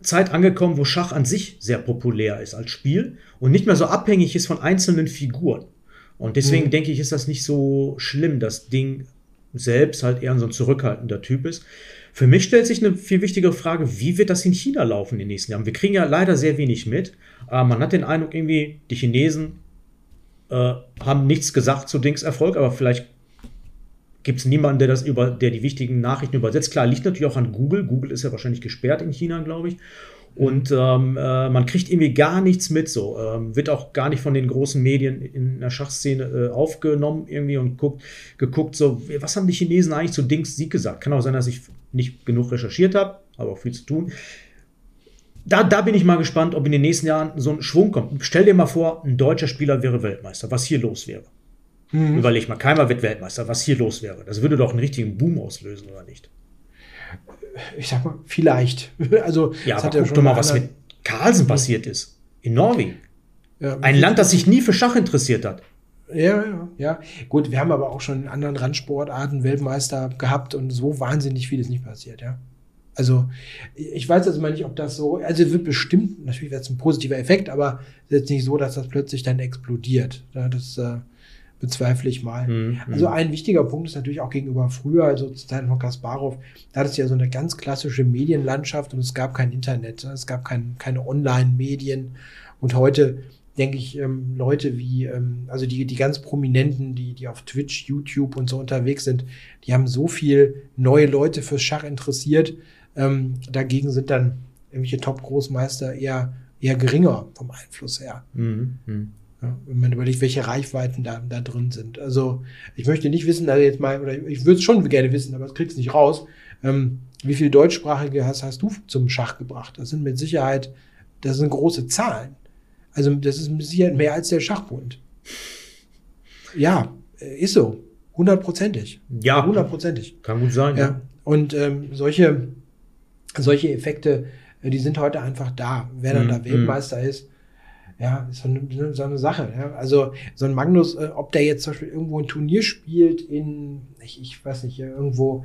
Zeit angekommen, wo Schach an sich sehr populär ist als Spiel und nicht mehr so abhängig ist von einzelnen Figuren. Und deswegen Mhm. denke ich, ist das nicht so schlimm, dass Ding selbst halt eher so ein zurückhaltender Typ ist. Für mich stellt sich eine viel wichtigere Frage, wie wird das in China laufen in den nächsten Jahren? Wir kriegen ja leider sehr wenig mit. Äh, man hat den Eindruck, irgendwie, die Chinesen äh, haben nichts gesagt zu Dings Erfolg, aber vielleicht gibt es niemanden, der das über, der die wichtigen Nachrichten übersetzt. Klar, liegt natürlich auch an Google. Google ist ja wahrscheinlich gesperrt in China, glaube ich. Und ähm, äh, man kriegt irgendwie gar nichts mit, so ähm, wird auch gar nicht von den großen Medien in der Schachszene äh, aufgenommen irgendwie und guckt, geguckt, so was haben die Chinesen eigentlich zu Dings Sieg gesagt? Kann auch sein, dass ich nicht genug recherchiert habe, aber auch viel zu tun. Da, da bin ich mal gespannt, ob in den nächsten Jahren so ein Schwung kommt. Stell dir mal vor, ein deutscher Spieler wäre Weltmeister, was hier los wäre. Mhm. Überleg mal, Keimer wird Weltmeister, was hier los wäre. Das würde doch einen richtigen Boom auslösen, oder nicht? Ich sag mal, vielleicht. Also, Ja, aber ja guck schon doch mal, was mit Carlsen passiert ist. In Norwegen. Ja, Ein Land, das sich nie für Schach interessiert hat. Ja, ja, ja. Gut, wir haben aber auch schon in anderen Randsportarten Weltmeister gehabt und so wahnsinnig viel ist nicht passiert, ja. Also, ich weiß jetzt mal nicht, ob das so, also es wird bestimmt, natürlich wäre es ein positiver Effekt, aber es ist jetzt nicht so, dass das plötzlich dann explodiert. Ja, das äh, bezweifle ich mal. Mhm, Also mhm. ein wichtiger Punkt ist natürlich auch gegenüber früher, also zu Zeiten von Kasparov, da hattest du ja so eine ganz klassische Medienlandschaft und es gab kein Internet, es gab kein, keine Online-Medien und heute denke ich, ähm, Leute wie, ähm, also die, die ganz Prominenten, die, die auf Twitch, YouTube und so unterwegs sind, die haben so viel neue Leute fürs Schach interessiert. Ähm, dagegen sind dann irgendwelche Top-Großmeister eher, eher geringer vom Einfluss her. Mhm, mhm. Ja, wenn man überlegt, welche Reichweiten da, da drin sind. Also ich möchte nicht wissen, also jetzt mal, oder ich würde es schon gerne wissen, aber ich krieg's nicht raus. Ähm, wie viel Deutschsprachige hast, hast du zum Schach gebracht? Das sind mit Sicherheit, das sind große Zahlen. Also das ist mit Sicherheit mehr als der Schachbund. Ja, äh, ist so. Hundertprozentig. Ja, Hundertprozentig. kann gut sein. Ja. Und ähm, solche, solche Effekte, äh, die sind heute einfach da. Wer dann Mhm, da Weltmeister ist, ja, ist so eine, so eine Sache. Ja. Also so ein Magnus, äh, ob der jetzt zum Beispiel irgendwo ein Turnier spielt in, ich, ich weiß nicht, äh, irgendwo,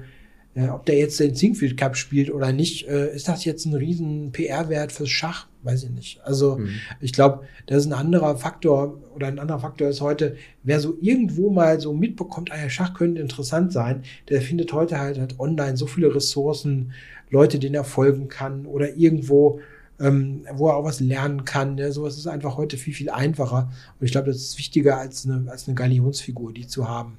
äh, ob der jetzt den Zinkfield Cup spielt oder nicht, äh, ist das jetzt ein riesen PR-Wert fürs Schach? Weiß ich nicht. Also Mhm. ich glaube, das ist ein anderer Faktor oder ein anderer Faktor ist heute, wer so irgendwo mal so mitbekommt, ah ja, Schach könnte interessant sein, der findet heute halt, halt online so viele Ressourcen, Leute, denen er folgen kann oder irgendwo, ähm, wo er auch was lernen kann. Ja, sowas ist einfach heute viel, viel einfacher. Und ich glaube, das ist wichtiger als eine, als eine Galionsfigur, die zu haben.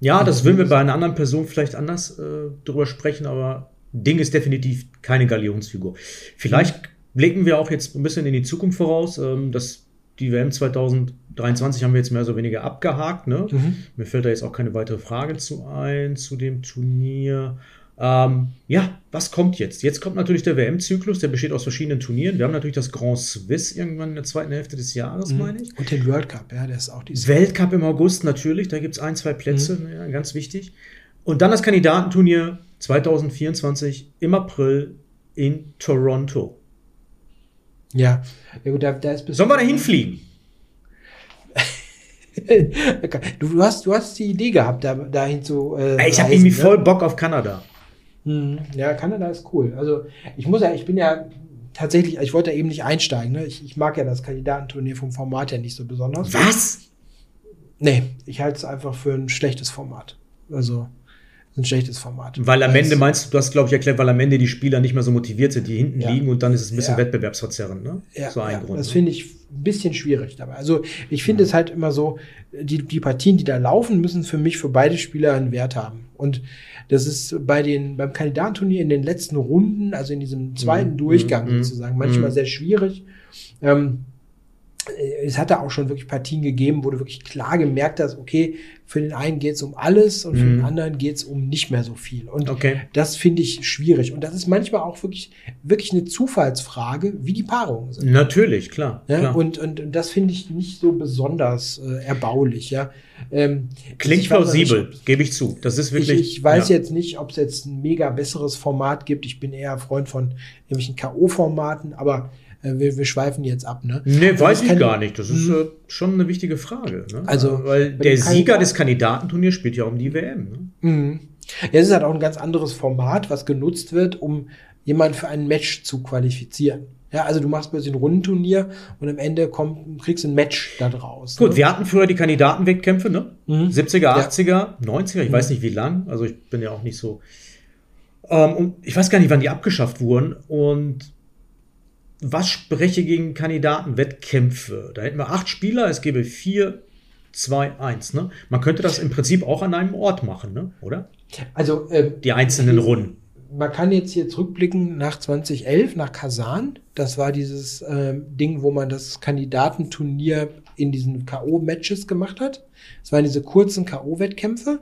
Ja, das würden wir bei einer anderen Person vielleicht anders äh, drüber sprechen, aber Ding ist definitiv keine Galionsfigur. Vielleicht blicken wir auch jetzt ein bisschen in die Zukunft voraus. Ähm, das die WM 2023 haben wir jetzt mehr oder weniger abgehakt. Ne? Mhm. Mir fällt da jetzt auch keine weitere Frage zu ein, zu dem Turnier. Ähm, ja, was kommt jetzt? Jetzt kommt natürlich der WM-Zyklus, der besteht aus verschiedenen Turnieren. Wir haben natürlich das Grand Swiss irgendwann in der zweiten Hälfte des Jahres, Mhm. meine ich. Und den World Cup, ja, der ist auch dieses Weltcup im August natürlich, da gibt es ein, zwei Plätze, ja, ganz wichtig. Und dann das Kandidatenturnier 2024 im April in Toronto. Ja, ja gut, da, da ist Sollen wir da hinfliegen? du, du, hast, du hast die Idee gehabt, da, dahin zu. Äh, ich habe irgendwie ne? voll Bock auf Kanada. Mhm. Ja, Kanada ist cool. Also ich muss ja, ich bin ja tatsächlich, ich wollte ja eben nicht einsteigen. Ne? Ich, ich mag ja das Kandidatenturnier vom Format her nicht so besonders. Was? Nee, ich halte es einfach für ein schlechtes Format. Also ein schlechtes Format. Weil am Ende meinst du, du hast, glaube ich, erklärt, weil am Ende die Spieler nicht mehr so motiviert sind, die hinten Ja. liegen und dann ist es ein bisschen Ja. wettbewerbsverzerrend, ne? Ja, so ein ja, Grund. das ne? finde ich ein bisschen schwierig dabei. Also ich finde es halt immer so, die, die Partien, die da laufen, müssen für mich für beide Spieler einen Wert haben. Und das ist bei den, beim Kandidatenturnier in den letzten Runden, also in diesem zweiten Mhm, Durchgang mhm, sozusagen, manchmal mhm. sehr schwierig. Ähm, äh, es hat da auch schon wirklich Partien gegeben, wo du wirklich klar gemerkt hast, okay, für den einen geht es um alles und für Mhm. den anderen geht es um nicht mehr so viel. Und Okay. das finde ich schwierig. Und das ist manchmal auch wirklich, wirklich eine Zufallsfrage, wie die Paarungen sind. Natürlich, klar. Ja, klar. und, und, und das finde ich nicht so besonders äh, erbaulich. Ja. Ähm, Klingt ich plausibel, gebe ich zu. Das ist Ich, wirklich. ich weiß ja. jetzt nicht, ob es jetzt ein mega besseres Format gibt. Ich bin eher Freund von irgendwelchen K.O.-Formaten, aber äh, wir, wir schweifen jetzt ab. Ne? Nee, Also weiß ich gar nicht. Das ist Mhm. äh, schon eine wichtige Frage. Ne? Also, Weil bei der Sieger des Kandidatenturniers spielt ja um die WM. Ne? Mhm. Ja, es ist halt auch ein ganz anderes Format, was genutzt wird, um jemanden für ein Match zu qualifizieren. Ja, also du machst plötzlich ein Rundenturnier und am Ende kommt, kriegst ein Match da draus. Gut, ne? wir hatten früher die Kandidatenwettkämpfe, ne? Mhm. 70er, Ja. 80er, 90er, ich Mhm. weiß nicht wie lang. Also ich bin ja auch nicht so. Ähm, und ich weiß gar nicht, wann die abgeschafft wurden. Und was spreche gegen Kandidatenwettkämpfe? Da hätten wir acht Spieler, es gäbe vier, zwei, eins. Ne? Man könnte das im Prinzip auch an einem Ort machen, ne? oder? Also äh, Die einzelnen Runden. man kann jetzt hier zurückblicken nach 2011, nach Kasan. Das war dieses ähm, Ding, wo man das Kandidatenturnier in diesen K.O.-Matches gemacht hat. Es waren diese kurzen K.O.-Wettkämpfe,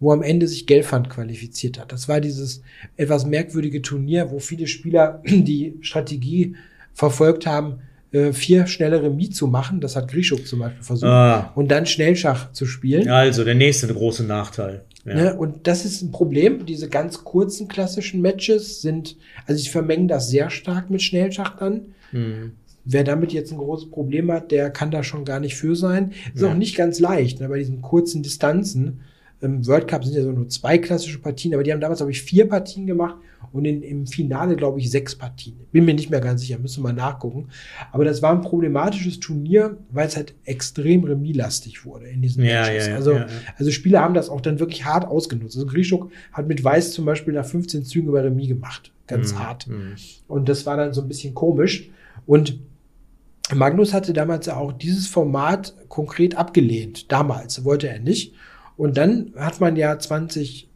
wo am Ende sich Gelfand qualifiziert hat. Das war dieses etwas merkwürdige Turnier, wo viele Spieler die Strategie verfolgt haben, äh, vier schnelle Remis zu machen. Das hat Grischuk zum Beispiel versucht. Ah, Und dann Schnellschach zu spielen. also der nächste große Nachteil. Ja. Ne? Und das ist ein Problem. Diese ganz kurzen klassischen Matches sind, also ich vermenge das sehr stark mit Schnellschach dann. Hm. Wer damit jetzt ein großes Problem hat, der kann da schon gar nicht für sein. Ist Ja. auch nicht ganz leicht, ne, bei diesen kurzen Distanzen. Im World Cup sind ja so nur zwei klassische Partien, aber die haben damals, glaube ich, vier Partien gemacht und in, im Finale, glaube ich, sechs Partien. Bin mir nicht mehr ganz sicher, müssen wir mal nachgucken. Aber das war ein problematisches Turnier, weil es halt extrem remislastig wurde in diesen Ja, Matches. ja, ja, also, also Spieler haben das auch dann wirklich hart ausgenutzt. Also Grischuk hat mit Weiß zum Beispiel nach 15 Zügen über Remis gemacht. Ganz Hm, hart. hm. Und das war dann so ein bisschen komisch. Und Magnus hatte damals ja auch dieses Format konkret abgelehnt. Damals wollte er nicht. Und dann hat man ja 2013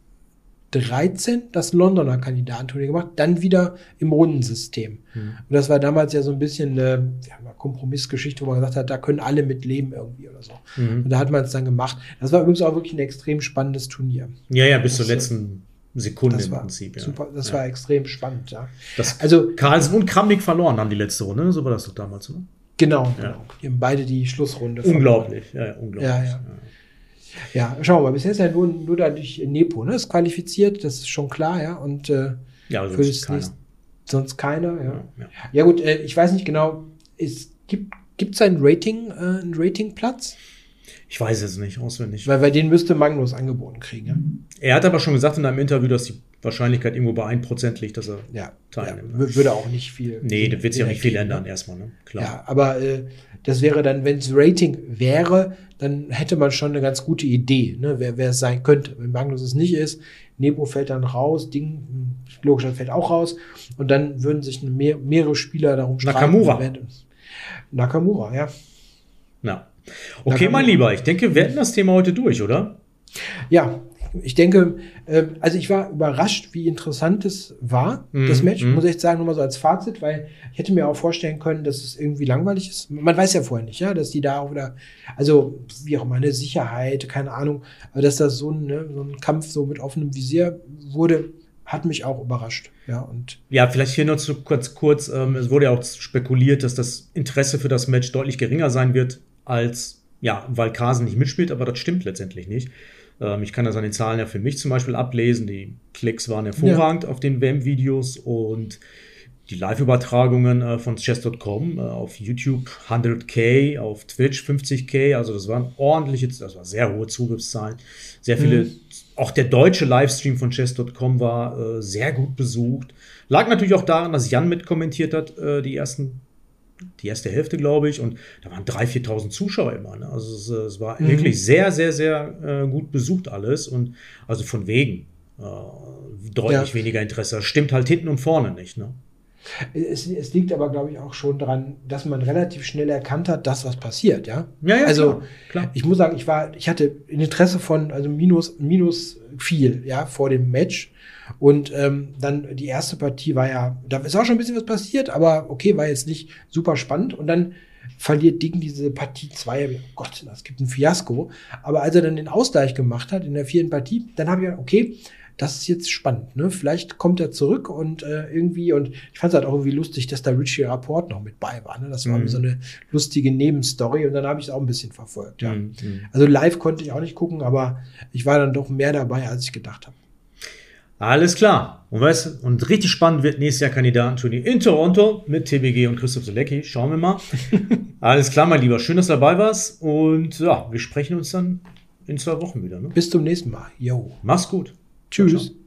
das Londoner Kandidatenturnier gemacht, dann wieder im Rundensystem. Hm. Und das war damals ja so ein bisschen eine ja, Kompromissgeschichte, wo man gesagt hat, da können alle mit leben irgendwie oder so. Mhm. Und da hat man es dann gemacht. Das war übrigens auch wirklich ein extrem spannendes Turnier. Ja, ja, bis zur letzten Sekunde im Prinzip. Ja. super, das ja. war extrem spannend, ja. Das Also Carlsen und Kramnik verloren haben die letzte Runde, so war das doch damals, oder? genau, Ja. genau. Die haben beide die Schlussrunde verloren. Unglaublich, ja, ja unglaublich. Ja, ja. Ja, schauen wir mal. Bisher ist ja nur, nur dadurch Nepo, ne? Ist qualifiziert, das ist schon klar, ja. Und äh, Ja, für sonst das keiner. nächste, sonst keiner, ja. Ja, ja. Ja, gut, äh, ich weiß nicht genau, es gibt gibt's ein Rating, äh, einen Ratingplatz? Ich weiß es nicht, auswendig. Weil, weil den müsste Magnus angeboten kriegen, ja. Er hat aber schon gesagt in einem Interview, dass die Wahrscheinlichkeit irgendwo bei 1% liegt, dass er. Ja, ja Teilnimmt. wür- würde auch nicht viel. Nee, da wird sich auch nicht viel ändern, ne? erstmal, ne? Klar. Ja, aber äh, das wäre dann, wenn es Rating wäre, dann hätte man schon eine ganz gute Idee, ne, wer, wer es sein könnte. Wenn Magnus es nicht ist, Nebo fällt dann raus, Ding, hm, logisch, fällt auch raus. Und dann würden sich mehr, mehrere Spieler darum streiten. Nakamura. Nakamura, ja. Na. Okay, mein Lieber, ich denke, wir hätten das Thema heute durch, oder? Ja, ich denke, ähm, also ich war überrascht, wie interessant es war, Mhm, das Match, mhm. muss ich jetzt sagen, nur mal so als Fazit, weil ich hätte mir auch vorstellen können, dass es irgendwie langweilig ist. Man weiß ja vorher nicht, ja, dass die da auch wieder, also wie auch immer, eine Sicherheit, keine Ahnung, aber dass das so ein, ne, so ein Kampf so mit offenem Visier wurde, hat mich auch überrascht. Ja, und Ja, vielleicht hier nur zu kurz, kurz. Ähm, es wurde ja auch spekuliert, dass das Interesse für das Match deutlich geringer sein wird, als, ja, weil Carson nicht mitspielt, aber das stimmt letztendlich nicht. Ähm, ich kann das an den Zahlen ja für mich zum Beispiel ablesen. Die Klicks waren hervorragend auf den WM-Videos und die Live-Übertragungen äh, von chess.com äh, auf YouTube 100k, auf Twitch 50k, also das waren ordentliche, das war sehr hohe Zugriffszahlen. Sehr viele, Mhm. auch der deutsche Livestream von chess.com war äh, sehr gut besucht. Lag natürlich auch daran, dass Jan mitkommentiert hat, äh, die ersten, die erste Hälfte, glaube ich, und da waren 3.000, 4.000 Zuschauer immer. Ne? Also es, äh, es war Mhm. wirklich sehr, sehr, sehr äh, gut besucht alles und also von wegen äh, deutlich Ja. weniger Interesse. Das stimmt halt hinten und vorne nicht. Ne? Es, es liegt aber, glaube ich, auch schon daran, dass man relativ schnell erkannt hat, dass was passiert, ja. Ja, ja, also klar, klar. ich muss sagen, ich war, ich hatte ein Interesse von, also minus, minus viel, ja, vor dem Match. Und ähm, dann die erste Partie war ja, da ist auch schon ein bisschen was passiert, aber okay, war jetzt nicht super spannend. Und dann verliert Ding diese Partie 2. Oh Gott, das gibt ein Fiasko. Aber als er dann den Ausgleich gemacht hat in der vierten Partie, dann habe ich gedacht, okay, das ist jetzt spannend. Ne? Vielleicht kommt er zurück und äh, irgendwie, und ich fand es halt auch irgendwie lustig, dass da Richie Rapport noch mit bei war. Ne? Das war Mhm. so eine lustige Nebenstory und dann habe ich es auch ein bisschen verfolgt. Ja. Mhm, mhm. Also live konnte ich auch nicht gucken, aber ich war dann doch mehr dabei, als ich gedacht habe. Alles klar. Und weißt und richtig spannend wird nächstes Jahr Kandidatenturnier in Toronto mit TBG und Christoph Solecki. Schauen wir mal. Alles klar, mein Lieber. Schön, dass du dabei warst. Und ja, wir sprechen uns dann in zwei Wochen wieder. Ne? Bis zum nächsten Mal. Yo. Mach's gut. Ciao.